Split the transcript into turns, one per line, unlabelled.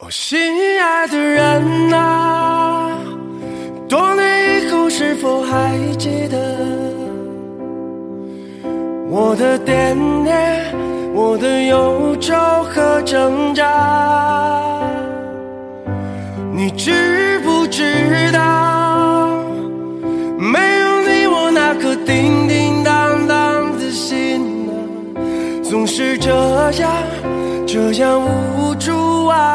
我心爱的人啊多年以后是否还记得？我的惦念我的忧愁和挣扎你知不知道没有你我那颗叮叮当当的心啊总是这样这样无助啊